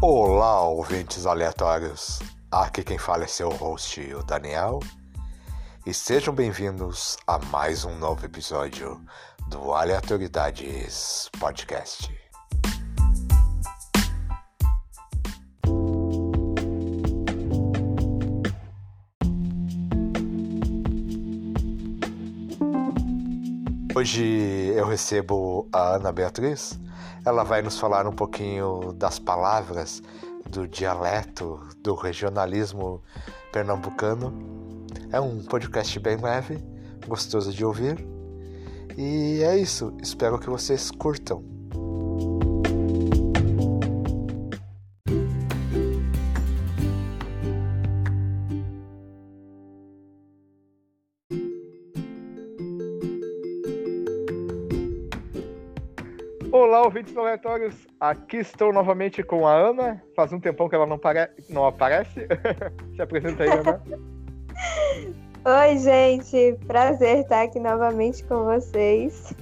Olá, ouvintes aleatórios. Aqui quem fala é seu host, o Daniel. E sejam bem-vindos a mais um novo episódio do Aleatoridades Podcast. Hoje eu recebo a Ana Beatriz. Ela vai nos falar um pouquinho das palavras, do dialeto, do regionalismo pernambucano. É um podcast bem leve, gostoso de ouvir. E é isso. Espero que vocês curtam. Ouvintes aleatórios. Aqui estou novamente com a Ana. Faz um tempão que ela não, pare... não aparece. Se apresenta aí, Ana. Oi, gente. Prazer estar aqui novamente com vocês.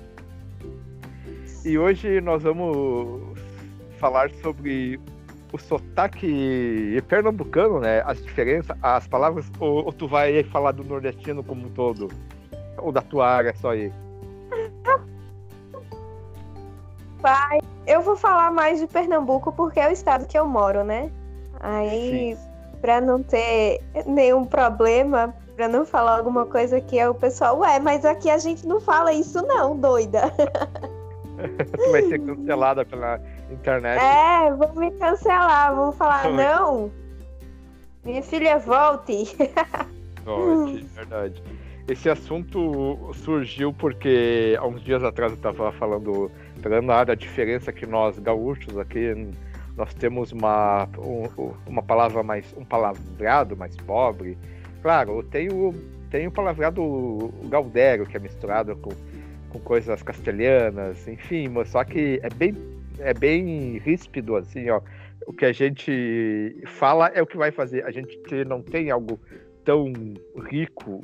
E hoje nós vamos falar sobre o sotaque pernambucano, né? As diferenças, as palavras. Ou, ou tu vai falar do nordestino como um todo? Ou da tua área só aí? Pai, eu vou falar mais de Pernambuco porque é o estado que eu moro, né? Aí, para não ter nenhum problema, para não falar alguma coisa que é o pessoal, ué, mas aqui a gente não fala isso não, doida. tu vai ser cancelada pela internet. É, vão me cancelar, vão falar, não, minha filha, volte. Volte, verdade. Esse assunto surgiu porque há uns dias atrás eu estava falando, pegando a diferença que nós gaúchos aqui nós temos uma, um, uma palavra mais um palavreado mais pobre. Claro, tem o tem o palavreado gaudério que é misturado com, com coisas castelhanas, enfim, mas só que é bem é bem ríspido assim, ó. O que a gente fala é o que vai fazer. A gente não tem algo tão rico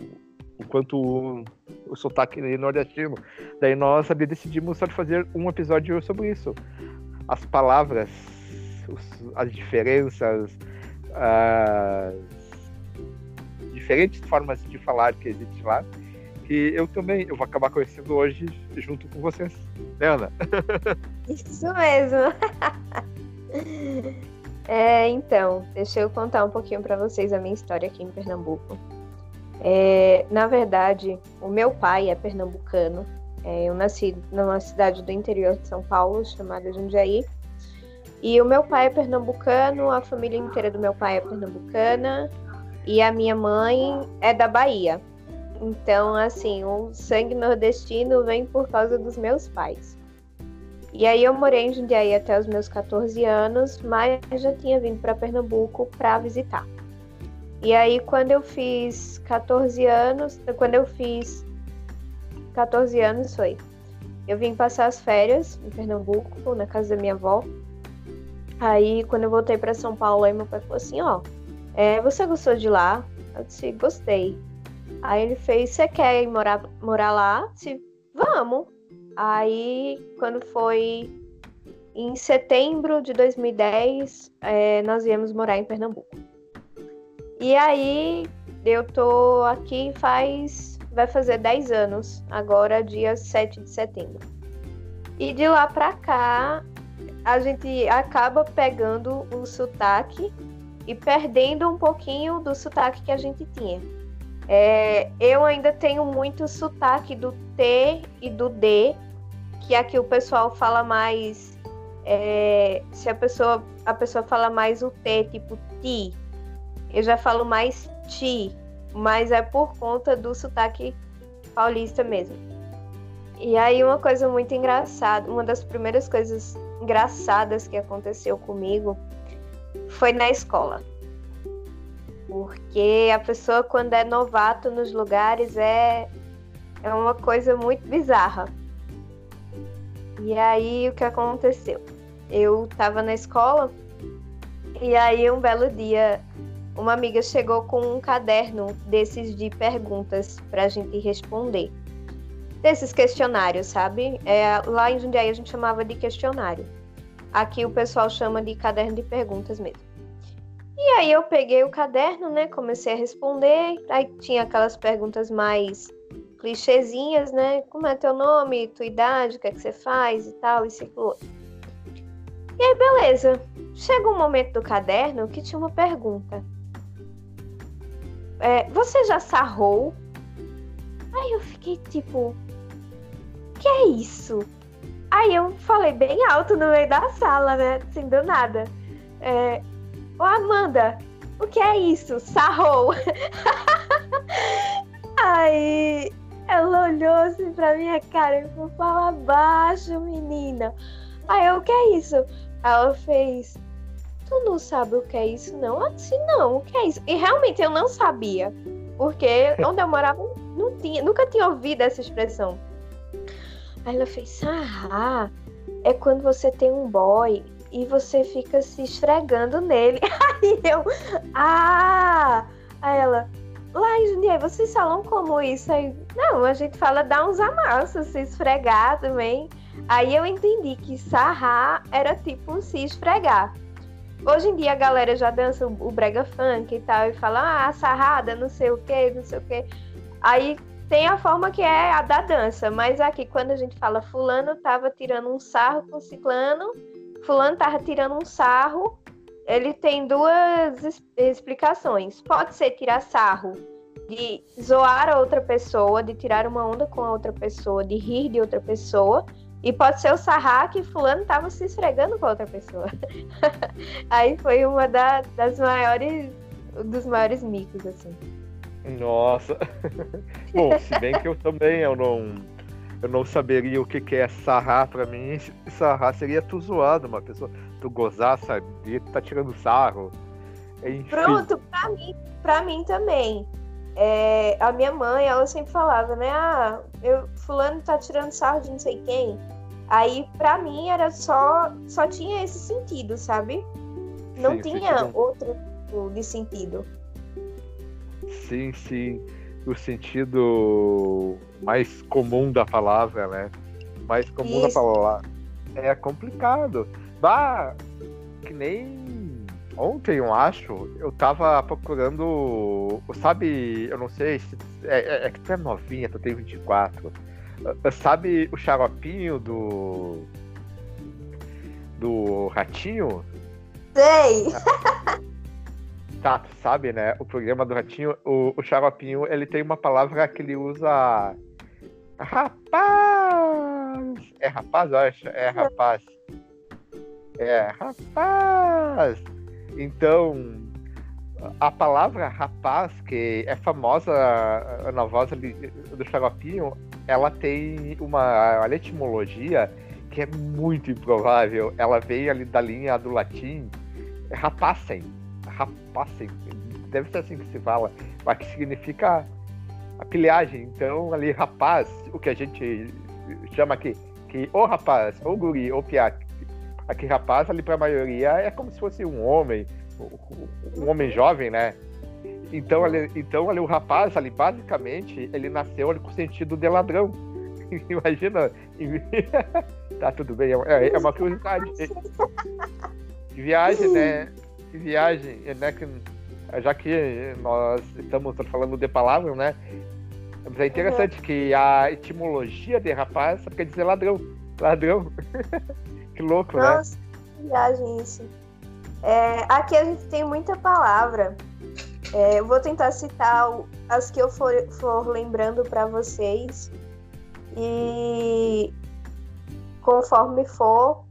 quanto o, o sotaque nordestino. Daí nós decidimos só de fazer um episódio sobre isso. As palavras, os, as diferenças, as diferentes formas de falar que existem lá, que eu também eu vou acabar conhecendo hoje junto com vocês, né, Ana? Isso mesmo. é, então, deixa eu contar um pouquinho para vocês a minha história aqui em Pernambuco. É, na verdade, o meu pai é pernambucano. É, eu nasci numa cidade do interior de São Paulo, chamada Jundiaí. E o meu pai é pernambucano, a família inteira do meu pai é pernambucana. E a minha mãe é da Bahia. Então, assim, o sangue nordestino vem por causa dos meus pais. E aí eu morei em Jundiaí até os meus 14 anos, mas já tinha vindo para Pernambuco para visitar. E aí, quando eu fiz 14 anos, quando eu fiz 14 anos foi, eu vim passar as férias em Pernambuco, na casa da minha avó. Aí, quando eu voltei para São Paulo, aí meu pai falou assim: Ó, é, você gostou de lá? Eu disse: Gostei. Aí ele fez: Você quer ir morar, morar lá? Eu disse: Vamos. Aí, quando foi em setembro de 2010, é, nós viemos morar em Pernambuco. E aí eu tô aqui faz. vai fazer 10 anos, agora dia 7 de setembro. E de lá pra cá a gente acaba pegando o sotaque e perdendo um pouquinho do sotaque que a gente tinha. É, eu ainda tenho muito sotaque do T e do D, que aqui o pessoal fala mais. É, se a pessoa, a pessoa fala mais o T, tipo ti, eu já falo mais ti, mas é por conta do sotaque paulista mesmo. E aí uma coisa muito engraçada, uma das primeiras coisas engraçadas que aconteceu comigo foi na escola. Porque a pessoa quando é novato nos lugares é é uma coisa muito bizarra. E aí o que aconteceu? Eu estava na escola e aí um belo dia uma amiga chegou com um caderno desses de perguntas para a gente responder. Desses questionários, sabe? É, lá em Jundiaí a gente chamava de questionário. Aqui o pessoal chama de caderno de perguntas mesmo. E aí eu peguei o caderno, né? Comecei a responder. Aí tinha aquelas perguntas mais clichêzinhas, né? Como é teu nome, tua idade, o que é que você faz e tal, e ciclo. E aí, beleza. Chega um momento do caderno que tinha uma pergunta. É, você já sarrou? Aí eu fiquei tipo, que é isso? Aí eu falei bem alto no meio da sala, né? Assim, do nada. É, Ô Amanda, o que é isso? Sarrou. Aí ela olhou assim pra minha cara e falou, fala baixo, menina. Aí eu, o que é isso? Aí ela fez, tu não sabe o que é isso, não? Disse, não, o que é isso? E realmente eu não sabia. Porque onde eu morava não tinha, nunca tinha ouvido essa expressão. Aí ela fez, ah, é quando você tem um boy e você fica se esfregando nele. Aí eu, ah! Aí ela, lá em Jundiaí, vocês falam como isso? Aí, não, a gente fala dar uns amassos, se esfregar também. Aí eu entendi que sarrar era tipo se esfregar. Hoje em dia a galera já dança o brega funk e tal, e fala, ah, sarrada, não sei o que, não sei o que. Aí tem a forma que é a da dança, mas aqui quando a gente fala fulano tava tirando um sarro com ciclano, fulano tava tirando um sarro, ele tem duas explicações. Pode ser tirar sarro de zoar a outra pessoa, de tirar uma onda com a outra pessoa, de rir de outra pessoa. E pode ser o sarrar que fulano tava se esfregando com outra pessoa. Aí foi uma da, das maiores, dos maiores micos, assim. Nossa. Bom, se bem que eu também eu não eu não saberia o que, que é sarrar para mim. Sarrar seria tu zoado, uma pessoa, tu gozar, saber, tu tá tirando sarro. Enfim. Pronto, pra mim, pra mim também. É, a minha mãe, ela sempre falava, né? Ah, eu, fulano tá tirando sarro de não sei quem. Aí, pra mim, era só, só tinha esse sentido, sabe? Não sim, tinha outro tipo de sentido. Sim, sim. O sentido mais comum da palavra, né? Mais comum Isso. da palavra. É complicado. Bah, que nem ontem, eu acho, eu tava procurando. Sabe, eu não sei se. É, é, é que tu é novinha, tu tem 24. Ah, sabe o xaropinho do. Do ratinho? Sei! Tá, tu sabe, né? O programa do Ratinho, o, o Xaropinho, ele tem uma palavra que ele usa. Rapaz! É rapaz, eu acho? É rapaz. É, rapaz! Então, a palavra rapaz, que é famosa na voz do Xaropinho, ela tem uma, uma etimologia que é muito improvável. Ela veio ali da linha do latim rapacem rapacem, deve ser assim que se fala, mas que significa a pilhagem. Então, ali, rapaz, o que a gente chama aqui, que ou rapaz, ou guri, ou piá, aqui rapaz, ali para a maioria, é como se fosse um homem, um homem jovem, né? Então, ali, então ali, o rapaz, ali, basicamente, ele nasceu ali, com o sentido de ladrão. Imagina. tá tudo bem, é, é uma curiosidade. De viagem, né? que viagem, né? Que, já que nós estamos falando de palavras, né? É interessante uhum. que a etimologia de rapaz quer dizer ladrão. Ladrão. que louco, né? Nossa, né? Que viagem isso. É, aqui a gente tem muita palavra. É, eu vou tentar citar as que eu for, for lembrando para vocês. E conforme for,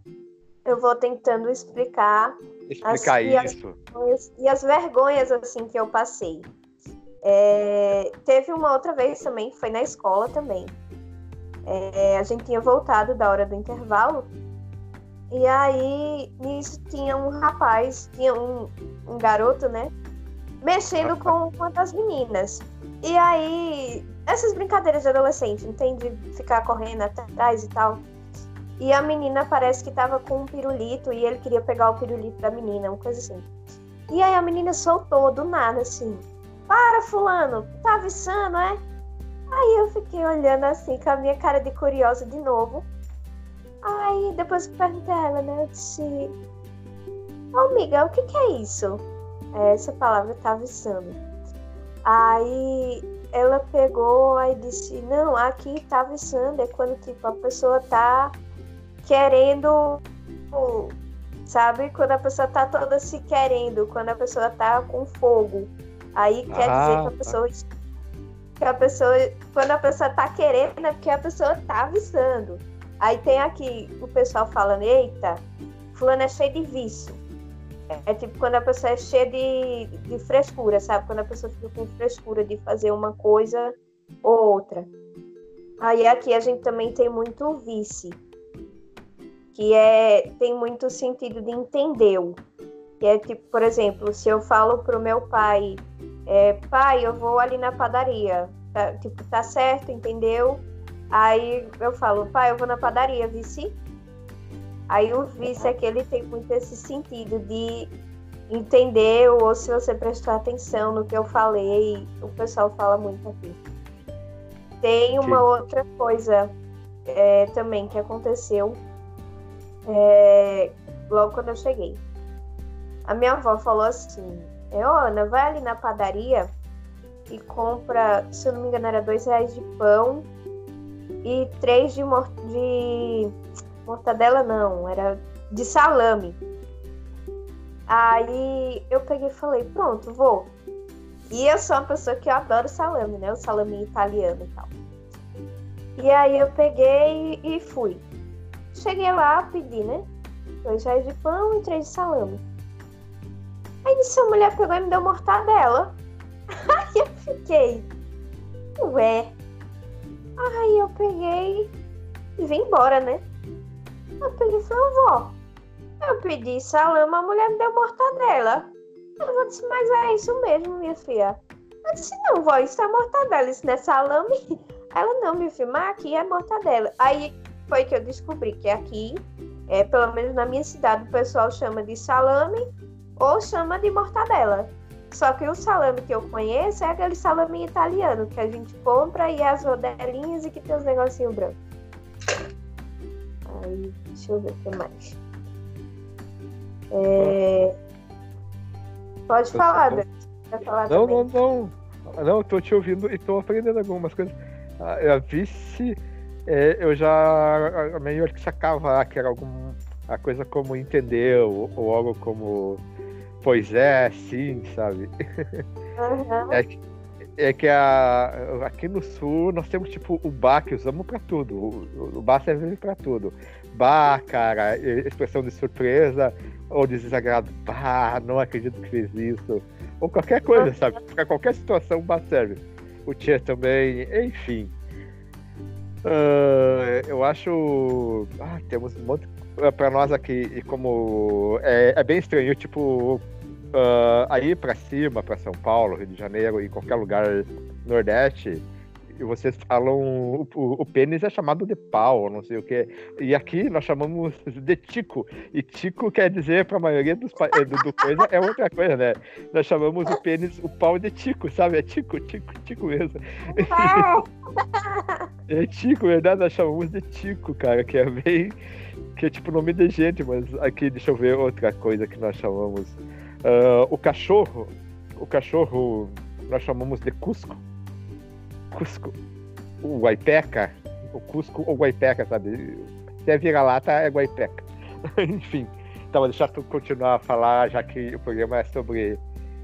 eu vou tentando explicar explicar as, isso. E as, e as, vergonhas assim que eu passei. É, teve uma outra vez também, foi na escola também. É, a gente tinha voltado da hora do intervalo. E aí, nisso tinha um rapaz, tinha um, um garoto, né? Mexendo com uma das meninas. E aí, essas brincadeiras de adolescente, entende? Ficar correndo atrás e tal. E a menina parece que tava com um pirulito e ele queria pegar o pirulito da menina, uma coisa assim. E aí a menina soltou do nada assim: Para, Fulano, tá avisando, é? Aí eu fiquei olhando assim, com a minha cara de curiosa de novo. Aí depois que perguntei a ela, né, eu disse, ô oh, amiga, o que, que é isso? É, essa palavra tá avisando. Aí ela pegou e disse, não, aqui tá avisando, é quando tipo a pessoa tá querendo, sabe? Quando a pessoa tá toda se querendo, quando a pessoa tá com fogo. Aí quer ah, dizer que a pessoa que a pessoa, quando a pessoa tá querendo, é porque a pessoa tá avisando. Aí tem aqui o pessoal falando, eita, fulano é cheio de vício. É, é tipo quando a pessoa é cheia de, de frescura, sabe? Quando a pessoa fica com frescura de fazer uma coisa ou outra. Aí aqui a gente também tem muito vice, que é tem muito sentido de entender. Que é tipo, por exemplo, se eu falo pro meu pai, é, pai, eu vou ali na padaria, tá, tipo, tá certo, entendeu? Aí eu falo, pai, eu vou na padaria, vice. Aí o vice é que ele tem muito esse sentido de entender, ou se você prestar atenção no que eu falei, o pessoal fala muito aqui. Tem uma Sim. outra coisa é, também que aconteceu é, logo quando eu cheguei. A minha avó falou assim: é, Ana, vai ali na padaria e compra, se eu não me engano, era dois reais de pão e três de, mor de mortadela, não, era de salame. Aí eu peguei e falei, pronto, vou. E eu sou uma pessoa que eu adoro salame, né? O salame italiano e tal. E aí eu peguei e fui. Cheguei lá, pedi, né? Dois reais de pão e três de salame. Aí disse, a mulher pegou e me deu mortadela. Aí eu fiquei, ué, Aí eu peguei e vim embora, né? Eu peguei e falei, vó, eu pedi salame, a mulher me deu mortadela. Eu disse, mas é isso mesmo, minha filha. Eu disse, não, vó, isso é mortadela, isso não é salame. Ela, não, minha filha, mas aqui é mortadela. Aí foi que eu descobri que aqui, é, pelo menos na minha cidade, o pessoal chama de salame ou chama de mortadela. Só que o salame que eu conheço é aquele salame italiano que a gente compra e as rodelinhas e que tem os negocinhos brancos. Aí, deixa eu ver o que mais. É... Pode falar, Dan. Falar não, também. não, não. Não, eu tô te ouvindo e tô aprendendo algumas coisas. A, a vice, é, eu já meio que sacava que era alguma coisa como entender ou, ou algo como Pois é, sim, sabe? Uhum. É, que, é que a, aqui no sul nós temos tipo o bar que usamos para tudo. O, o bar serve para tudo. Bar, cara, expressão de surpresa ou de desagrado. Bah, não acredito que fez isso. Ou qualquer coisa, sabe? Para qualquer situação o bar serve. O tia também, enfim. Uh, eu acho. Ah, temos um monte para nós aqui, como é, é bem estranho, tipo, uh, aí para cima, para São Paulo, Rio de Janeiro e qualquer lugar nordeste, e vocês falam o, o, pênis é chamado de pau, não sei o que. E aqui nós chamamos de tico. E tico quer dizer, para a maioria dos do, do coisa, é outra coisa, né? Nós chamamos o pênis, o pau de tico, sabe? É tico, tico, tico mesmo. é tico, verdade? Nós chamamos de tico, cara, que é bem que é tipo nome de gente, mas aqui deixa eu ver outra coisa que nós chamamos. Uh, o cachorro, o cachorro nós chamamos de Cusco. Cusco. O Guaipeca, o Cusco ou Guaipeca, sabe? Se é vira-lata, é Guaipeca. Enfim, então deixa eu continuar a falar, já que o programa é sobre,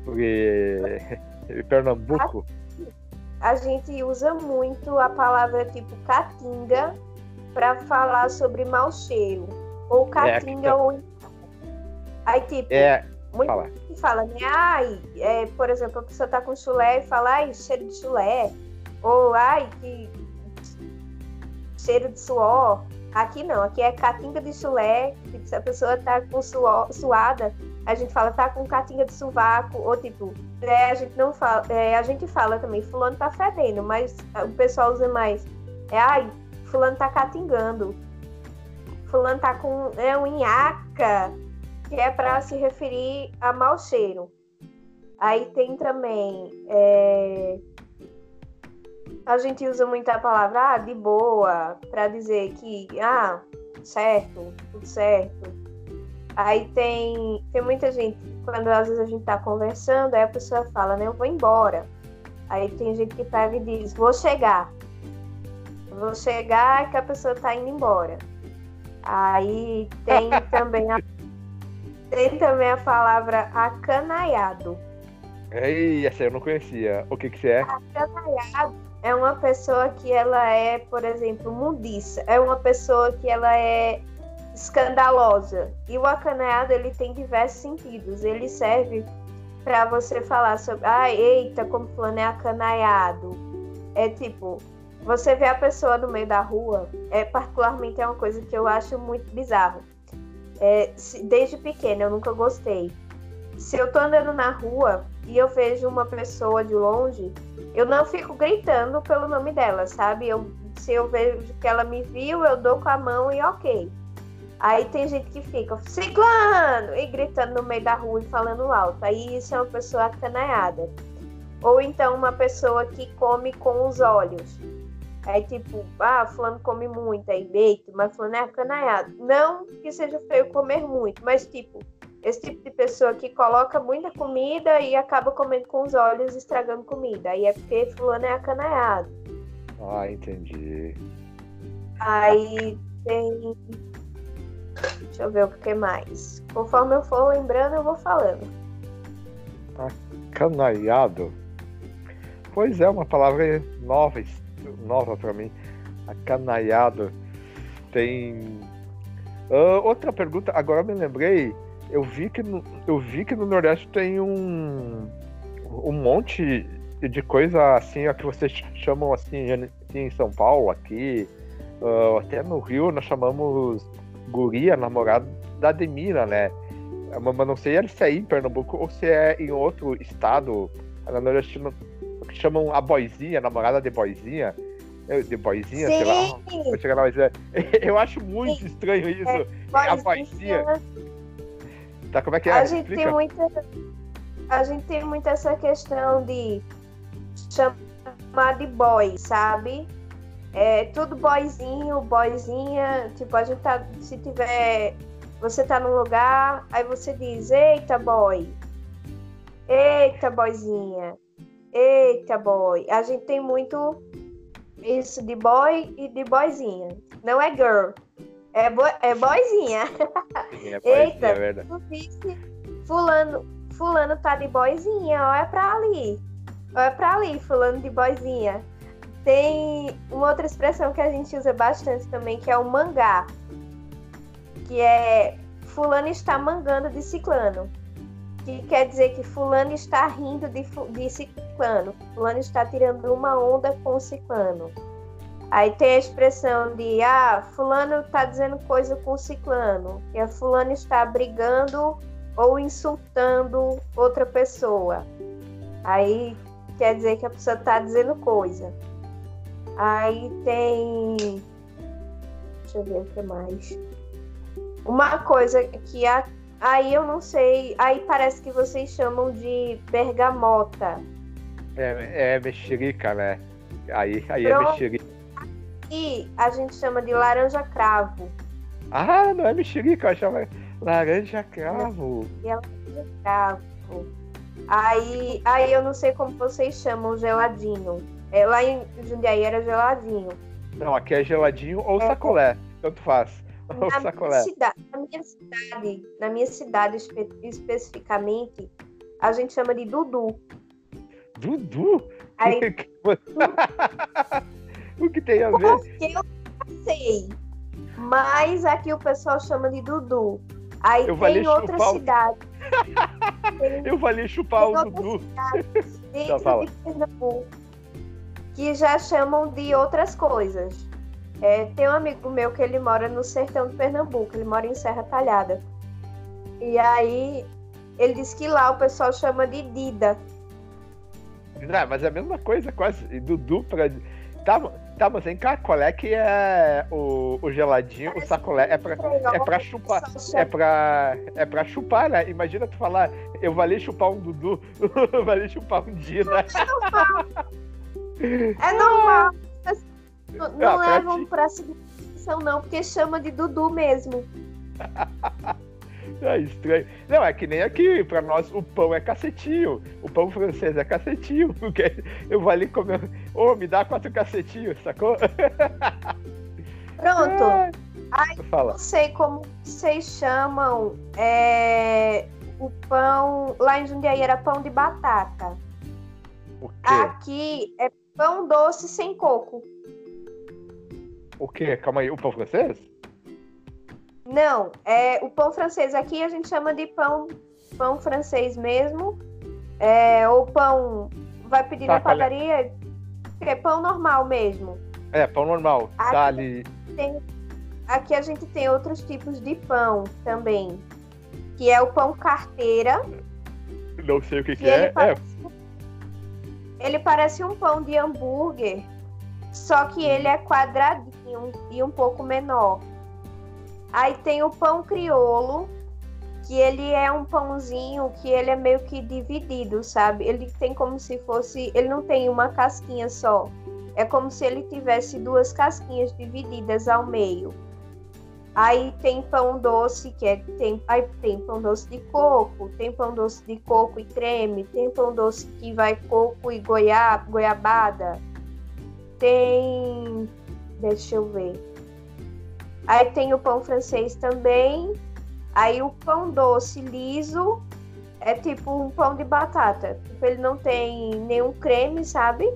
sobre Pernambuco. A gente usa muito a palavra tipo caatinga para falar sobre mau cheiro. Ou caatinga é, ou. Aí, tipo, é, muito fala. fala, né? Ai, é, por exemplo, a pessoa tá com chulé e fala, ai, cheiro de chulé. Ou, ai, que cheiro de suor. Aqui não, aqui é catinga de chulé. Se a pessoa tá com suor, suada, a gente fala, tá com catinga de sovaco. Ou tipo, é, a gente não fala, é, a gente fala também, fulano tá fedendo, mas o pessoal usa mais. É, ai, fulano tá catingando. Fulano tá com é um inhaca, que é para se referir a mau cheiro. Aí tem também é... a gente usa muito a palavra ah, de boa para dizer que ah, certo, tudo certo. Aí tem, tem muita gente, quando às vezes a gente tá conversando, aí a pessoa fala, né, eu vou embora. Aí tem gente que pega e diz, vou chegar. Vou chegar que a pessoa tá indo embora. Aí tem também a, tem também a palavra acanaiado. Ei, essa eu não conhecia. O que que você é? Acanaiado é uma pessoa que ela é, por exemplo, mundiça. É uma pessoa que ela é escandalosa. E o acanaiado ele tem diversos sentidos. Ele serve para você falar sobre, ah, eita, como fulano é acanaiado. É tipo, você vê a pessoa no meio da rua, é particularmente é uma coisa que eu acho muito bizarro. É, se, desde pequena eu nunca gostei. Se eu tô andando na rua e eu vejo uma pessoa de longe, eu não fico gritando pelo nome dela, sabe? Eu, se eu vejo que ela me viu, eu dou com a mão e ok. Aí tem gente que fica ciclano e gritando no meio da rua e falando alto. Aí isso é uma pessoa acanaiada. Ou então uma pessoa que come com os olhos. Aí tipo, ah, fulano come muito, aí deito, mas fulano é acanaiado. Não que seja feio comer muito, mas tipo, esse tipo de pessoa que coloca muita comida e acaba comendo com os olhos, estragando comida. Aí é porque fulano é acanaiado. Ah, entendi. Aí tem. Deixa eu ver o que mais. Conforme eu for lembrando, eu vou falando. Acanaiado? Pois é, uma palavra nova, nova para mim. Acanaiado. Tem. Uh, outra pergunta, agora me lembrei eu vi que no, eu vi que no Nordeste tem um um monte de coisa assim, ó, que vocês chamam assim, em São Paulo, aqui, uh, até no Rio nós chamamos guria, namorado da Demira, né? Mas não sei se é em Pernambuco ou se é em outro estado. Na Nordeste que chamam a boizinha, namorada de boizinha. De boizinha, Sim. sei lá. Vou chegar lá, mas é, eu acho muito Sim. estranho isso. É, a boizinha. Tá, como é que é? A gente, tem muita, a gente tem muito essa questão de chamar de boy, sabe? É tudo boyzinho, boyzinha. Tipo, a gente tá. Se tiver. Você tá num lugar, aí você diz, eita boy. Eita boyzinha. Eita boy. A gente tem muito isso de boy e de boyzinha. Não é girl. É, é boizinha. É boizinha, Eita, é verdade. fulano, fulano tá de boizinha, olha pra ali. Olha pra ali, fulano de boizinha. Tem uma outra expressão que a gente usa bastante também, que é o mangá. Que é fulano está mangando de ciclano. Que quer dizer que fulano está rindo de, de ciclano. Fulano está tirando uma onda com ciclano. Aí tem a expressão de ah, fulano está dizendo coisa com ciclano, e a fulano está brigando ou insultando outra pessoa. Aí quer dizer que a pessoa está dizendo coisa. Aí tem. Deixa eu ver o que mais. Uma coisa que a... aí eu não sei. Aí parece que vocês chamam de bergamota. É, é mexerica, né? Aí, aí é mexerica. E a gente chama de laranja cravo. Ah, não é mexerica, eu chamo laranja cravo. É laranja cravo. Aí, aí eu não sei como vocês chamam geladinho. É, lá em Jundiaí era geladinho. Não, aqui é geladinho ou é, sacolé. Tanto faz. Na. Minha cidade, na minha cidade, na minha cidade espe especificamente, a gente chama de Dudu. Dudu? Aí, O que tem a ver? Porque eu sei. Mas aqui o pessoal chama de Dudu. Aí eu tem outra cidade. eu falei chupar o Dudu. Dentro já de Pernambuco, que já chamam de outras coisas. É, tem um amigo meu que ele mora no sertão de Pernambuco, ele mora em Serra Talhada. E aí ele disse que lá o pessoal chama de Dida. Não, mas é a mesma coisa, quase. Dudu para. Tá, Tá, mas vem cá, qual é que é o, o geladinho, o sacolé? É pra, é pra chupar. É pra, é pra chupar, né? Imagina tu falar, eu vou chupar um Dudu, eu vou chupar um Dina. É normal. É normal. Não, não ah, levam pra seguir atenção, não, porque chama de Dudu mesmo. É estranho. Não, é que nem aqui, pra nós o pão é cacetinho. O pão francês é cacetinho. Porque eu vou ali comer. Ô, oh, me dá quatro cacetinhos, sacou? Pronto. Ai, Fala. não sei como vocês chamam é, o pão. Lá em Jundiaí era pão de batata. O quê? Aqui é pão doce sem coco. O quê? Calma aí, o pão francês? Não, é o pão francês aqui a gente chama de pão pão francês mesmo. É, ou pão. Vai pedir tá, na padaria? É pão normal mesmo. É, pão normal. Aqui, tá ali. Tem, aqui a gente tem outros tipos de pão também. Que é o pão carteira. Não sei o que, que, que é. Ele é. parece, é. ele parece um pão de hambúrguer, só que ele é quadradinho e um pouco menor. Aí tem o pão criolo, que ele é um pãozinho que ele é meio que dividido, sabe? Ele tem como se fosse, ele não tem uma casquinha só. É como se ele tivesse duas casquinhas divididas ao meio. Aí tem pão doce, que é tem, aí tem pão doce de coco, tem pão doce de coco e creme, tem pão doce que vai coco e goiaba, goiabada. Tem, deixa eu ver. Aí tem o pão francês também. Aí o pão doce liso é tipo um pão de batata. Tipo, ele não tem nenhum creme, sabe?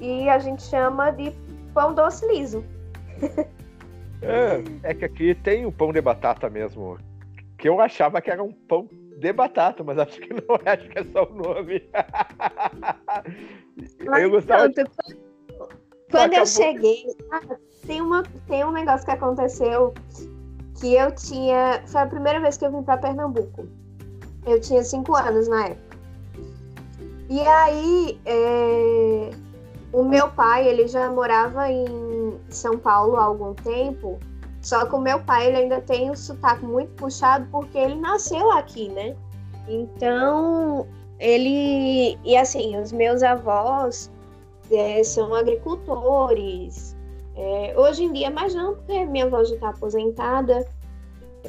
E a gente chama de pão doce liso. é, é que aqui tem o pão de batata mesmo. Que eu achava que era um pão de batata, mas acho que não é, acho que é só o nome. eu gostava. Pronto, de... Quando eu cheguei, ah, tem, uma, tem um negócio que aconteceu que eu tinha. Foi a primeira vez que eu vim para Pernambuco. Eu tinha cinco anos na época. E aí, é, o meu pai, ele já morava em São Paulo há algum tempo. Só que o meu pai, ele ainda tem o sotaque muito puxado porque ele nasceu aqui, né? Então, ele. E assim, os meus avós é, são agricultores. É, hoje em dia, mais não, porque minha avó já está aposentada,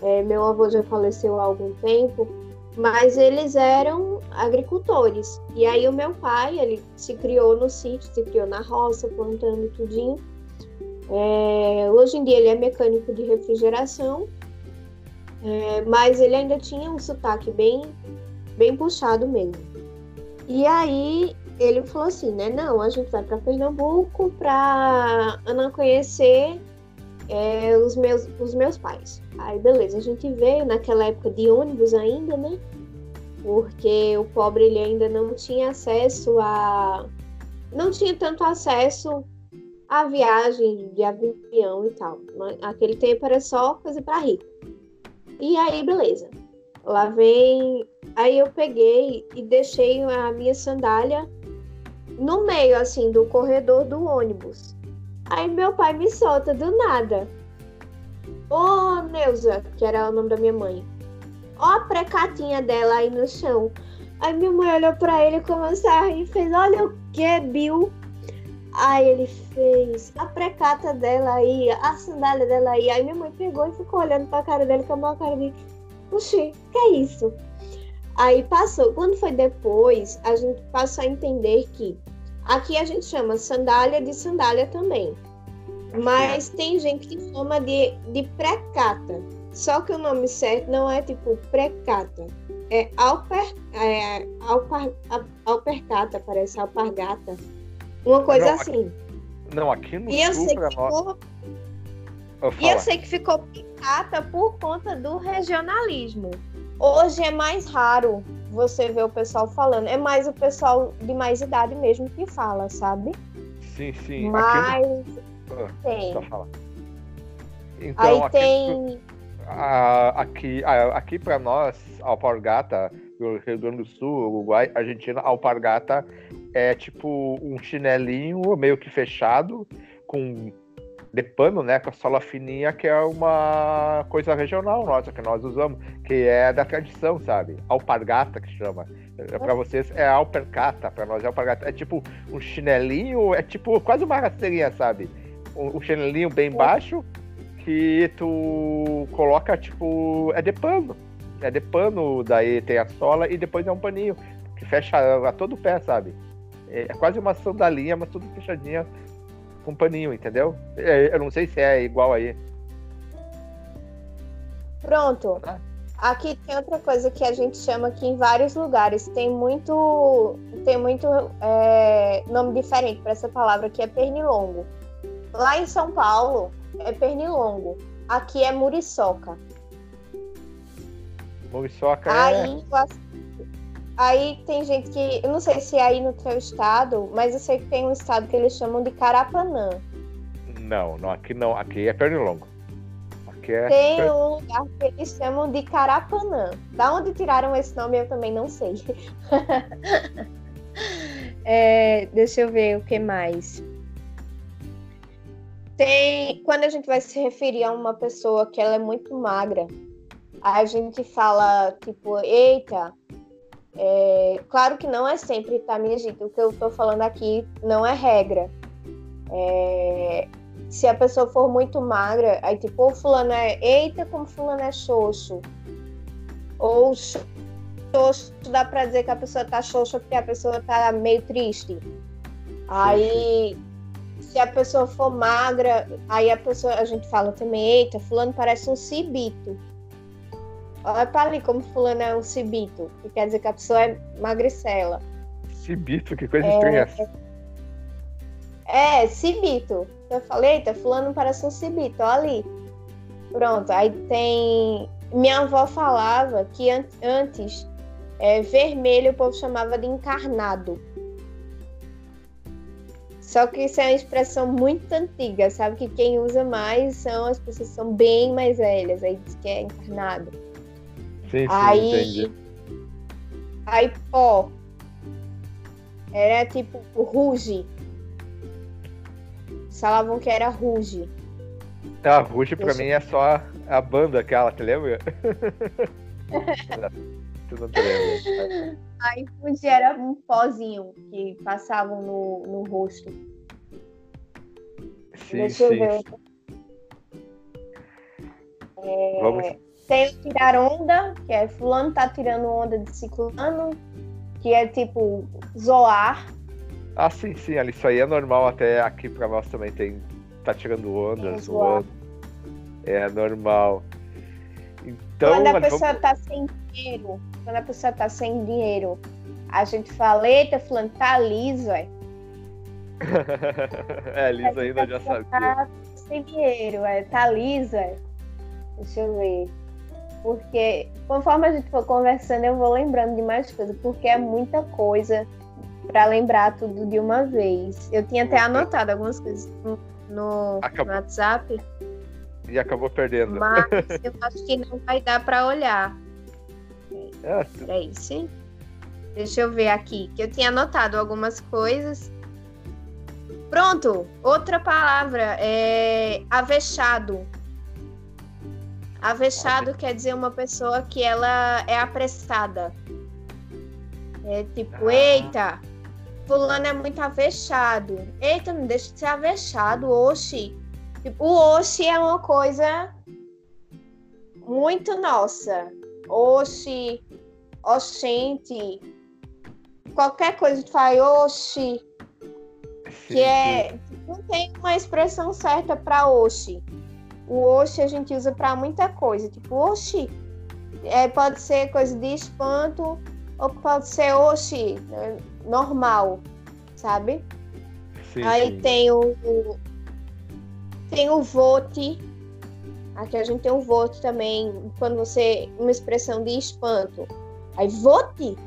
é, meu avô já faleceu há algum tempo, mas eles eram agricultores. E aí o meu pai, ele se criou no sítio, se criou na roça, plantando tudinho. É, hoje em dia ele é mecânico de refrigeração, é, mas ele ainda tinha um sotaque bem, bem puxado mesmo. E aí ele falou assim, né? Não, a gente vai para Pernambuco para Ana conhecer é, os, meus, os meus pais. Aí, beleza, a gente veio naquela época de ônibus ainda, né? Porque o pobre ele ainda não tinha acesso a. Não tinha tanto acesso à viagem de avião e tal. Aquele tempo era só coisa para rico. E aí, beleza. Lá vem. Aí eu peguei e deixei a minha sandália no meio, assim, do corredor do ônibus. Aí meu pai me solta do nada. Ô, oh, Neuza, que era o nome da minha mãe. Ó a precatinha dela aí no chão. Aí minha mãe olhou pra ele, começou a rir e fez, olha o que, Bill? Aí ele fez a precata dela aí, a sandália dela aí. Aí minha mãe pegou e ficou olhando pra cara dele com a cara de, puxa, que é isso? Aí passou. Quando foi depois, a gente passou a entender que aqui a gente chama sandália de sandália também. Mas tem gente que chama de, de precata. Só que o nome certo não é tipo precata. É, alper, é alpar, alpercata, parece alpargata. Uma coisa não, assim. Aqui, não, aqui no e eu sei que ficou, E eu sei que ficou precata por conta do regionalismo. Hoje é mais raro você ver o pessoal falando. É mais o pessoal de mais idade mesmo que fala, sabe? Sim, sim. Mas aqui ah, tem. Então, Aí aqui, tem. aqui, aqui para nós, alpargata, do Rio Grande do Sul, Uruguai, Argentina, alpargata é tipo um chinelinho meio que fechado, com de pano, né, com a sola fininha, que é uma coisa regional nossa, que nós usamos, que é da tradição, sabe? Alpargata, que chama. É, para vocês é alpercata, para nós é alpargata. É tipo um chinelinho, é tipo quase uma rasteirinha, sabe? Um, um chinelinho bem baixo, que tu coloca, tipo, é de pano. É de pano, daí tem a sola e depois é um paninho que fecha a todo o pé, sabe? É, é quase uma sandalinha, mas tudo fechadinha com paninho, entendeu? É, eu não sei se é igual aí. Pronto. Ah. Aqui tem outra coisa que a gente chama aqui em vários lugares. Tem muito, tem muito é, nome diferente para essa palavra que é pernilongo. Lá em São Paulo é pernilongo. Aqui é muriçoca. Muriçoca é. Aí, aí tem gente que. Eu não sei se é aí no teu estado, mas eu sei que tem um estado que eles chamam de Carapanã. Não, não, aqui não. Aqui é pernilongo. Que é... Tem um lugar que eles chamam de Carapanã. Da onde tiraram esse nome eu também não sei. é, deixa eu ver o que mais. Tem, quando a gente vai se referir a uma pessoa que ela é muito magra, a gente fala tipo, eita, é, claro que não é sempre, tá, minha gente? O que eu tô falando aqui não é regra. É, se a pessoa for muito magra, aí tipo, o fulano é, eita, como fulano é xoxo. Ou xoxo, dá pra dizer que a pessoa tá xoxa porque a pessoa tá meio triste. Aí, se a pessoa for magra, aí a pessoa, a gente fala também, eita, fulano parece um cibito. Olha pra ali como fulano é um cibito, que quer dizer que a pessoa é magricela. Cibito, que coisa é, estranha. É, cibito. Eu falei, eita, fulano parece um cibito, olha ali. Pronto, aí tem. Minha avó falava que an antes é, vermelho o povo chamava de encarnado. Só que isso é uma expressão muito antiga, sabe? Que quem usa mais são as pessoas que são bem mais velhas, aí diz que é encarnado. Sim, sim, aí, entendi. Aí, pó. Era tipo ruge falavam que era Ruge. A Ruge pra mim é só a banda aquela, te lembra? tu não te lembra. Aí Ruge era um pozinho que passavam no, no rosto. Sim, Deixa sim. eu ver. É, Vamos. Tem o tirar onda, que é fulano tá tirando onda de ciclano, que é tipo zoar. Ah, sim, sim, ali isso aí é normal, até aqui pra nós também tem. Tá tirando onda, zoando. É normal. Então, quando a pessoa vamos... tá sem dinheiro, quando a pessoa tá sem dinheiro, a gente fala, eita, fulano, tá liso, é. é, liso ainda já sabia. Tá sem dinheiro, é, tá liso, é. Deixa eu ver. Porque conforme a gente for conversando, eu vou lembrando de mais coisas, porque é muita coisa para lembrar tudo de uma vez. Eu tinha até anotado algumas coisas no, no, no WhatsApp. E acabou perdendo. Mas eu acho que não vai dar para olhar. É. Peraí, sim. Deixa eu ver aqui, que eu tinha anotado algumas coisas. Pronto, outra palavra é avexado. Avexado quer dizer uma pessoa que ela é apressada. É tipo, ah. eita, fulano é muito avexado. Eita, não deixa de ser avexado, oxi. Tipo, o oxi é uma coisa muito nossa. Oxi, oxente. Qualquer coisa que fala oxi. Que é. Não tem uma expressão certa para oxi. O oxi a gente usa para muita coisa. Tipo, oxi. É, pode ser coisa de espanto, ou pode ser oxi, né? normal, sabe? Sim, Aí sim. tem o, o, tem o vote. Aqui a gente tem um vote também, quando você. uma expressão de espanto. Aí vote!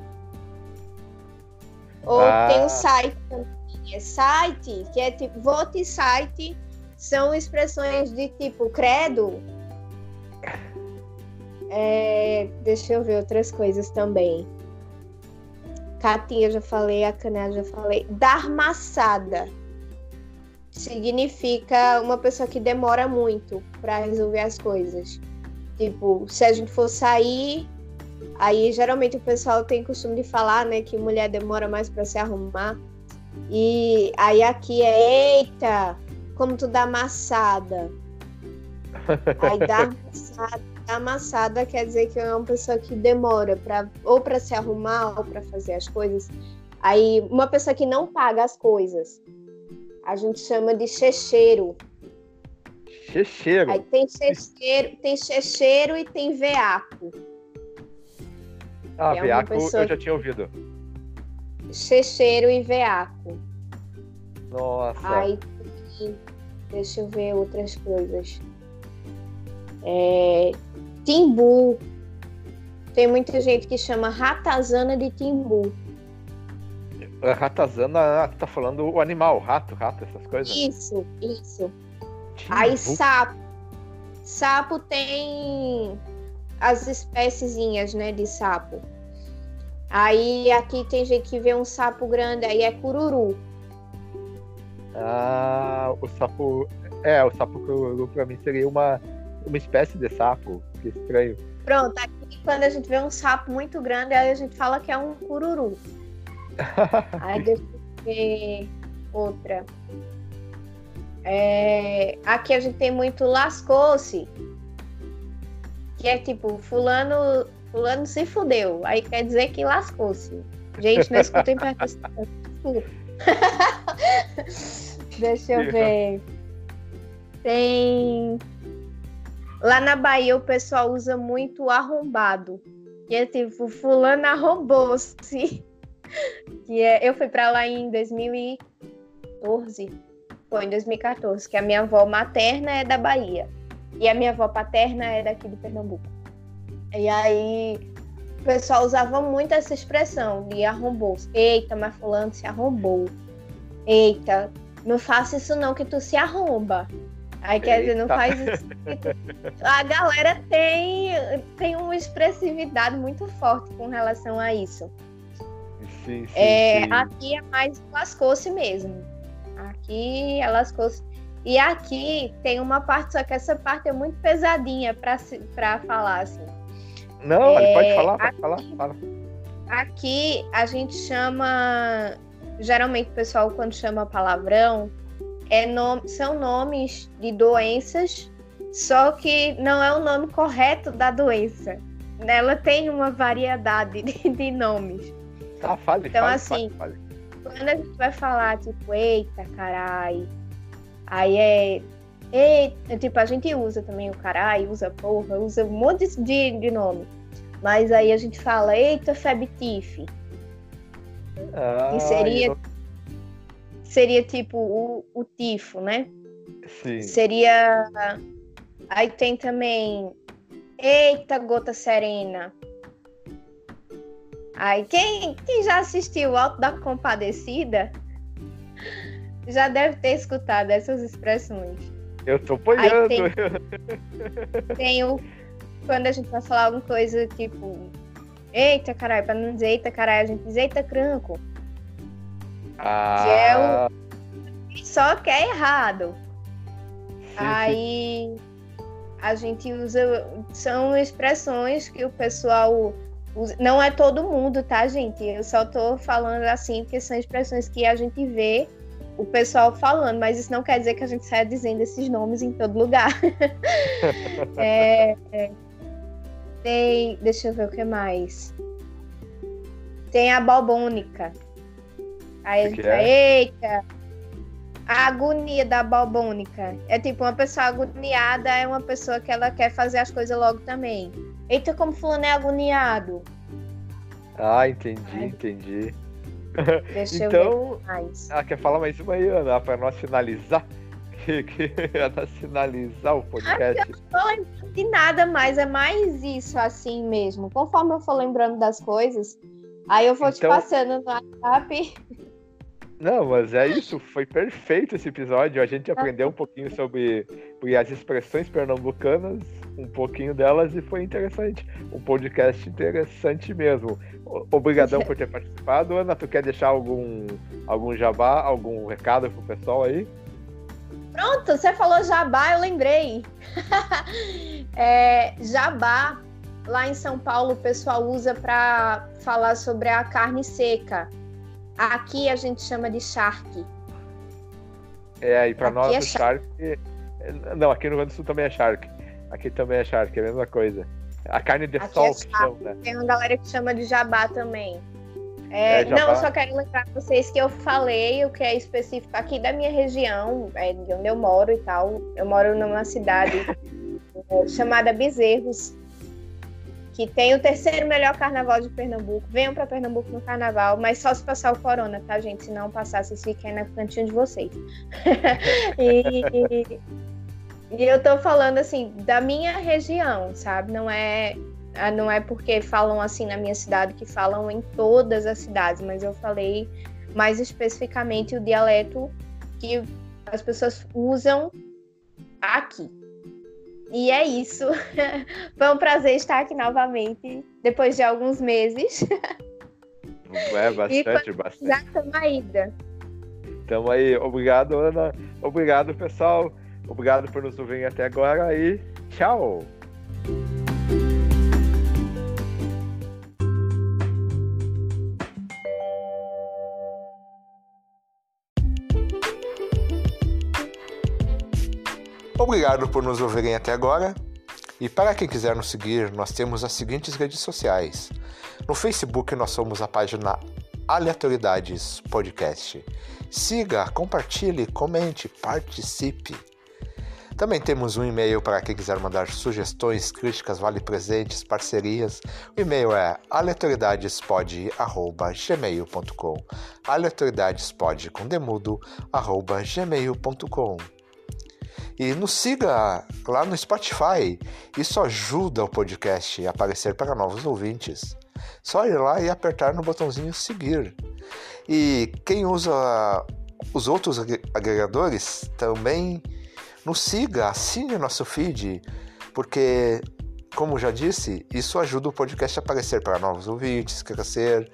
Ou ah. tem o site também. É site, que é tipo, vote site são expressões de tipo credo. É, deixa eu ver outras coisas também. Catinha já falei, a canela já falei. Dar maçada significa uma pessoa que demora muito para resolver as coisas. Tipo, se a gente for sair, aí geralmente o pessoal tem costume de falar, né, que mulher demora mais para se arrumar. E aí aqui é eita, como tu dá maçada. Aí dá amassada, dá amassada quer dizer que é uma pessoa que demora pra, ou para se arrumar ou para fazer as coisas. Aí uma pessoa que não paga as coisas, a gente chama de checheiro. Checheiro? Aí tem checheiro, tem checheiro e tem veaco. Ah, é veaco eu já tinha ouvido. Checheiro e veaco. Nossa. Aí deixa eu ver outras coisas. É, timbu. Tem muita gente que chama ratazana de timbu. A ratazana, tá falando o animal, rato, rato, essas coisas? Isso, isso. Timbu. Aí sapo. Sapo tem as espéciezinhas, né, de sapo. Aí aqui tem gente que vê um sapo grande, aí é cururu. Ah, o sapo. É, o sapo cururu pra mim seria uma, uma espécie de sapo. Que estranho. Pronto, aqui quando a gente vê um sapo muito grande, aí a gente fala que é um cururu. aí deixa eu ver outra. É, aqui a gente tem muito lascou-se. Que é tipo, fulano, fulano se fudeu. Aí quer dizer que lascou-se. Gente, não escutem participação. Deixa eu ver. Tem. Lá na Bahia o pessoal usa muito arrombado. Que é tipo, fulano arrombou-se. Que é, eu fui para lá em 2014. Foi em 2014, que a minha avó materna é da Bahia. E a minha avó paterna é daqui de Pernambuco. E aí o pessoal usava muito essa expressão de arrombou-se. Eita, mas fulano se arrombou. Eita, não faça isso não que tu se arromba. Aí quer dizer, não faz isso. A galera tem, tem uma expressividade muito forte com relação a isso. Sim, sim, é, sim. Aqui é mais lascou-se mesmo. Aqui é lascou-se. E aqui tem uma parte, só que essa parte é muito pesadinha para falar, assim. Não, é, pode falar, pode aqui, falar. Fala. Aqui a gente chama geralmente o pessoal quando chama palavrão é nome, são nomes de doenças, só que não é o nome correto da doença. Ela tem uma variedade de, de nomes. Tá, fale, então, fale, assim, fale, fale. quando a gente vai falar, tipo, eita, carai, aí é. Eita, tipo, a gente usa também o carai, usa porra, usa um monte de, de nome. Mas aí a gente fala, eita, febtife. Ah, que seria, eu... seria tipo o, o tifo, né? Sim. Seria. Aí tem também. Eita, gota serena. Aí, quem, quem já assistiu o Alto da Compadecida já deve ter escutado essas expressões. Eu tô apoiando. Tem, tem o. Quando a gente vai falar alguma coisa tipo Eita, caralho, pra não dizer eita, caralho, a gente diz eita, cranco. Ah. Que é o. Só que é errado. Aí a gente usa. São expressões que o pessoal usa. Não é todo mundo, tá, gente? Eu só tô falando assim, porque são expressões que a gente vê o pessoal falando, mas isso não quer dizer que a gente saia dizendo esses nomes em todo lugar. é, é, tem. Deixa eu ver o que mais. Tem a balbônica. Aí a gente vai, é? eita! A agonia da balbônica. É tipo, uma pessoa agoniada é uma pessoa que ela quer fazer as coisas logo também. Eita, como fulano é agoniado. Ah, entendi, Ai. entendi. Deixa então, eu ah, quer falar mais uma aí, Ana, pra nós finalizar? Que, finalizar o podcast. Não lembro de nada mais, é mais isso assim mesmo. Conforme eu for lembrando das coisas, aí eu vou te Então- passando no WhatsApp. Não, mas é isso, foi perfeito esse episódio. A gente aprendeu um pouquinho sobre, sobre as expressões pernambucanas, um pouquinho delas, e foi interessante. Um podcast interessante mesmo. Obrigadão por ter participado. Ana, tu quer deixar algum, algum jabá, algum recado pro pessoal aí? Pronto, você falou jabá, eu lembrei. É, jabá, lá em São Paulo, o pessoal usa para falar sobre a carne seca. Aqui a gente chama de charque. É, e pra Aqui nós é o Shark. Não, aqui no Rio Grande do Sul também é Shark. Aqui também é charque, é a mesma coisa. A carne de Aqui sol é que chama, né? Tem uma galera que chama de jabá também. É, é, não, eu só quero lembrar pra vocês que eu falei o que é específico aqui da minha região, é, de onde eu moro e tal. Eu moro numa cidade é, chamada Bezerros, que tem o terceiro melhor carnaval de Pernambuco. Venham para Pernambuco no carnaval, mas só se passar o corona, tá, gente? Se não passar, vocês fiquem na cantinho de vocês. e, e eu tô falando assim da minha região, sabe? Não é ah, não é porque falam assim na minha cidade que falam em todas as cidades, mas eu falei mais especificamente o dialeto que as pessoas usam aqui. E é isso. Foi um prazer estar aqui novamente, depois de alguns meses. É, bastante, bastante. Já estamos aí. Então aí, obrigado, Ana. Obrigado, pessoal. Obrigado por nos ouvir até agora e tchau! Obrigado por nos ouvirem até agora. E para quem quiser nos seguir, nós temos as seguintes redes sociais. No Facebook, nós somos a página Aleatoriedades Podcast. Siga, compartilhe, comente, participe. Também temos um e-mail para quem quiser mandar sugestões, críticas, vale presentes, parcerias. O e-mail é aleatoriedadespod@gmail.com. aleatoriedadespod com demudo gmail.com. E nos siga lá no Spotify. Isso ajuda o podcast a aparecer para novos ouvintes. Só ir lá e apertar no botãozinho seguir. E quem usa os outros agregadores também nos siga, assine nosso feed, porque, como já disse, isso ajuda o podcast a aparecer para novos ouvintes, crescer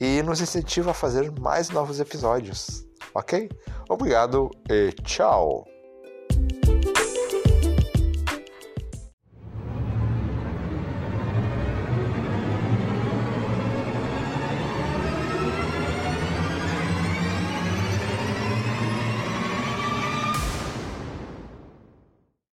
e nos incentiva a fazer mais novos episódios. Ok? Obrigado e tchau!